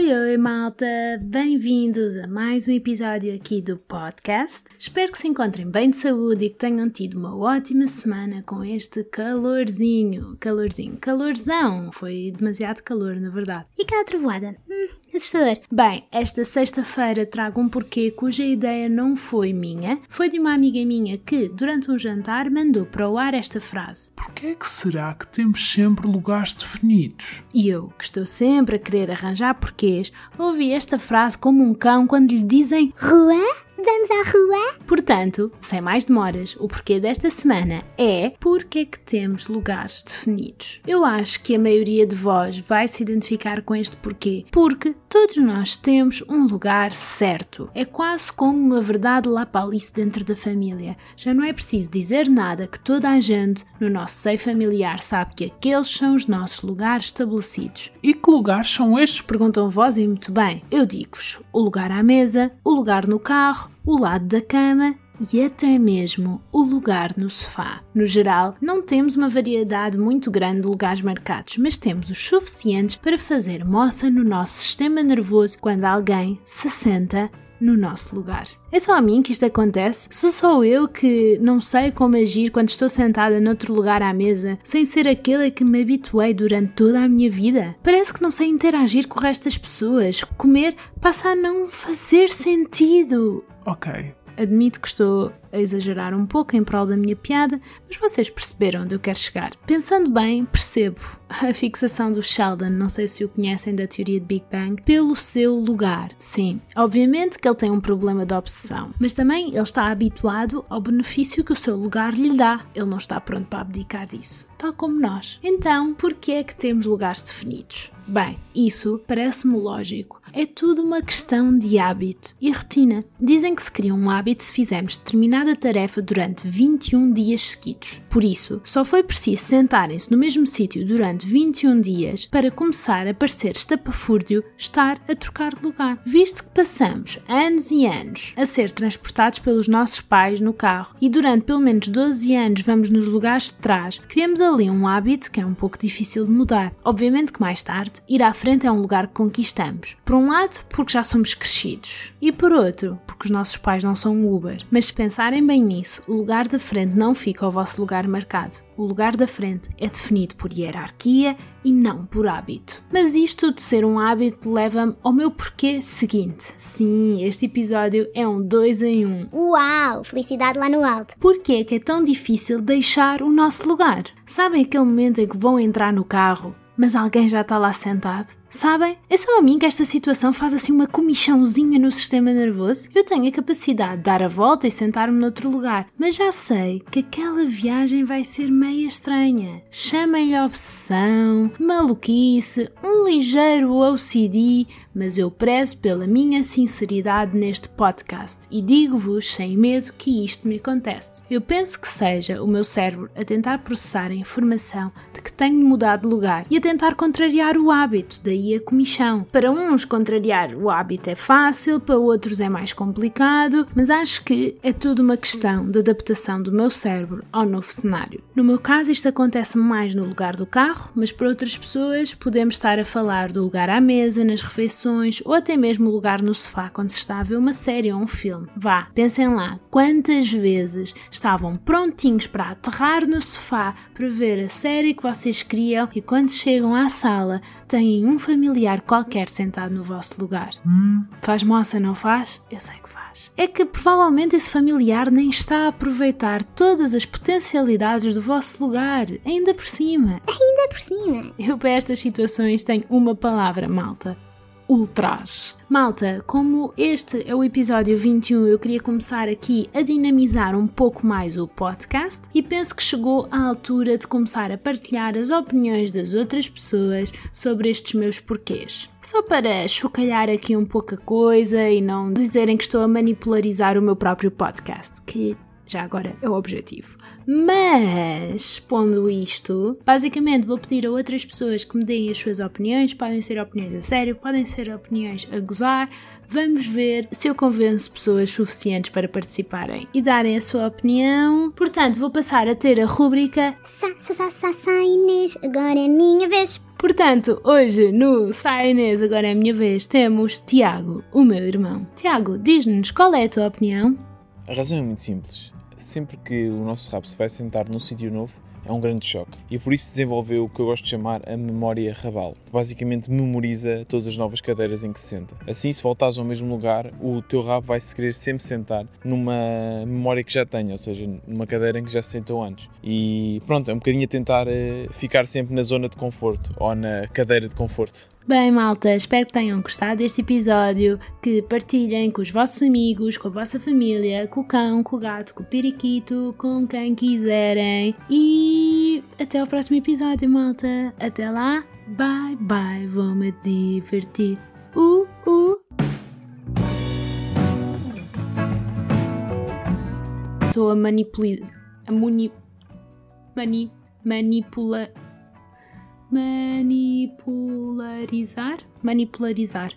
Oi, oi, malta! Bem-vindos a mais um episódio aqui do podcast. Espero que se encontrem bem de saúde e que tenham tido uma ótima semana com este calorzinho. Calorzinho, calorzão! Foi demasiado calor, na verdade. E aquela trovoada? Hum, assustador. Bem, esta sexta-feira trago um porquê cuja ideia não foi minha, foi de uma amiga minha que, durante um jantar, mandou para o ar esta frase. Porquê é que será que temos sempre lugares definidos? E eu, que estou sempre a querer arranjar porquês, ouvi esta frase como um cão quando lhe dizem Rua? Vamos à rua? Portanto, sem mais demoras, o porquê desta semana é porque é que temos lugares definidos. Eu acho que a maioria de vós vai se identificar com este porquê, porque todos nós temos um lugar certo. É quase como uma verdade lá para Alice dentro da família. Já não é preciso dizer nada que toda a gente no nosso seio familiar sabe que aqueles são os nossos lugares estabelecidos. E que lugares são estes? Perguntam vós e muito bem. Eu digo-vos: o lugar à mesa, o lugar no carro, o lado da cama e até mesmo o lugar no sofá. No geral, não temos uma variedade muito grande de lugares marcados, mas temos os suficientes para fazer moça no nosso sistema nervoso quando alguém se senta no nosso lugar. É só a mim que isto acontece? Sou só eu que não sei como agir quando estou sentada noutro lugar à mesa, sem ser aquele a que me habituei durante toda a minha vida? Parece que não sei interagir com o resto das pessoas. Comer passa a não fazer sentido. Ok. Admito que estou a exagerar um pouco em prol da minha piada, mas vocês perceberam onde eu quero chegar. Pensando bem, percebo a fixação do Sheldon, não sei se o conhecem da teoria de Big Bang, pelo seu lugar. Sim, obviamente que ele tem um problema de obsessão, mas também ele está habituado ao benefício que o seu lugar lhe dá. Ele não está pronto para abdicar disso, tal como nós. Então, por que é que temos lugares definidos? Bem, isso parece-me lógico. É tudo uma questão de hábito e rotina. Dizem que se cria um hábito se fizermos determinada tarefa durante 21 dias seguidos. Por isso, só foi preciso sentarem-se no mesmo sítio durante 21 dias para começar a parecer estapafúrdio estar a trocar de lugar. Visto que passamos anos e anos a ser transportados pelos nossos pais no carro e durante pelo menos 12 anos vamos nos lugares de trás, criamos ali um hábito que é um pouco difícil de mudar. Obviamente que mais tarde, ir à frente é um lugar que conquistamos. Por um lado, porque já somos crescidos, e por outro, porque os nossos pais não são Uber. Mas se pensarem bem nisso, o lugar da frente não fica ao vosso lugar marcado. O lugar da frente é definido por hierarquia e não por hábito. Mas isto de ser um hábito leva-me ao meu porquê seguinte. Sim, este episódio é um 2 em 1. Um. Uau! Felicidade lá no alto. Porquê é que é tão difícil deixar o nosso lugar? Sabem aquele momento em que vão entrar no carro, mas alguém já está lá sentado? Sabem? É só a mim que esta situação faz assim uma comichãozinha no sistema nervoso. Eu tenho a capacidade de dar a volta e sentar-me noutro lugar, mas já sei que aquela viagem vai ser meia estranha. Chamem-lhe obsessão, maluquice, um ligeiro OCD, mas eu prezo pela minha sinceridade neste podcast e digo-vos sem medo que isto me acontece. Eu penso que seja o meu cérebro a tentar processar a informação de que tenho de mudar de lugar e a tentar contrariar o hábito, daí a comichão. Para uns, contrariar o hábito é fácil, para outros é mais complicado, mas acho que é tudo uma questão de adaptação do meu cérebro ao novo cenário. No meu caso, isto acontece mais no lugar do carro, mas para outras pessoas, podemos estar a falar do lugar à mesa, nas refeições ou até mesmo o lugar no sofá quando se está a ver uma série ou um filme. Vá, pensem lá, quantas vezes estavam prontinhos para aterrar no sofá para ver a série que vocês queriam e quando chegam à sala têm um familiar qualquer sentado no vosso lugar. Hum. Faz moça, não faz? Eu sei que faz. É que provavelmente esse familiar nem está a aproveitar todas as potencialidades do vosso lugar, ainda por cima. Ainda por cima. Eu para estas situações tenho uma palavra, malta. Ultraje. Malta, como este é o episódio 21, eu queria começar aqui a dinamizar um pouco mais o podcast e penso que chegou a altura de começar a partilhar as opiniões das outras pessoas sobre estes meus porquês. Só para chocalhar aqui um pouco a coisa e não dizerem que estou a manipularizar o meu próprio podcast, que Já agora é o objetivo. Mas, pondo isto, basicamente vou pedir a outras pessoas que me deem as suas opiniões. Podem ser opiniões a sério, podem ser opiniões a gozar. Vamos ver se eu convenço pessoas suficientes para participarem e darem a sua opinião. Portanto, vou passar a ter a rúbrica Sa, sa, sa, sa, sa, Inês, agora é minha vez. Portanto, hoje no Sai Inês, agora é a minha vez, temos Tiago, o meu irmão. Tiago, diz-nos qual é a tua opinião? A razão é muito simples. Sempre que o nosso rabo se vai sentar num sítio novo, é um grande choque. E por isso desenvolveu o que eu gosto de chamar a memória rabal, que basicamente memoriza todas as novas cadeiras em que se senta. Assim, se voltares ao mesmo lugar, o teu rabo vai se querer sempre sentar numa memória que já tenha, ou seja, numa cadeira em que já se sentou antes. E pronto, é um bocadinho a tentar eh, ficar sempre na zona de conforto ou na cadeira de conforto. Bem, malta, espero que tenham gostado deste episódio, que partilhem com os vossos amigos, com a vossa família, com o cão, com o gato, com o periquito, com quem quiserem. E até ao próximo episódio, malta. Até lá, bye bye, vou-me divertir. Uh, uh. Estou a manipular. A muni. Mani. Manipula. Manipularizar? Manipularizar.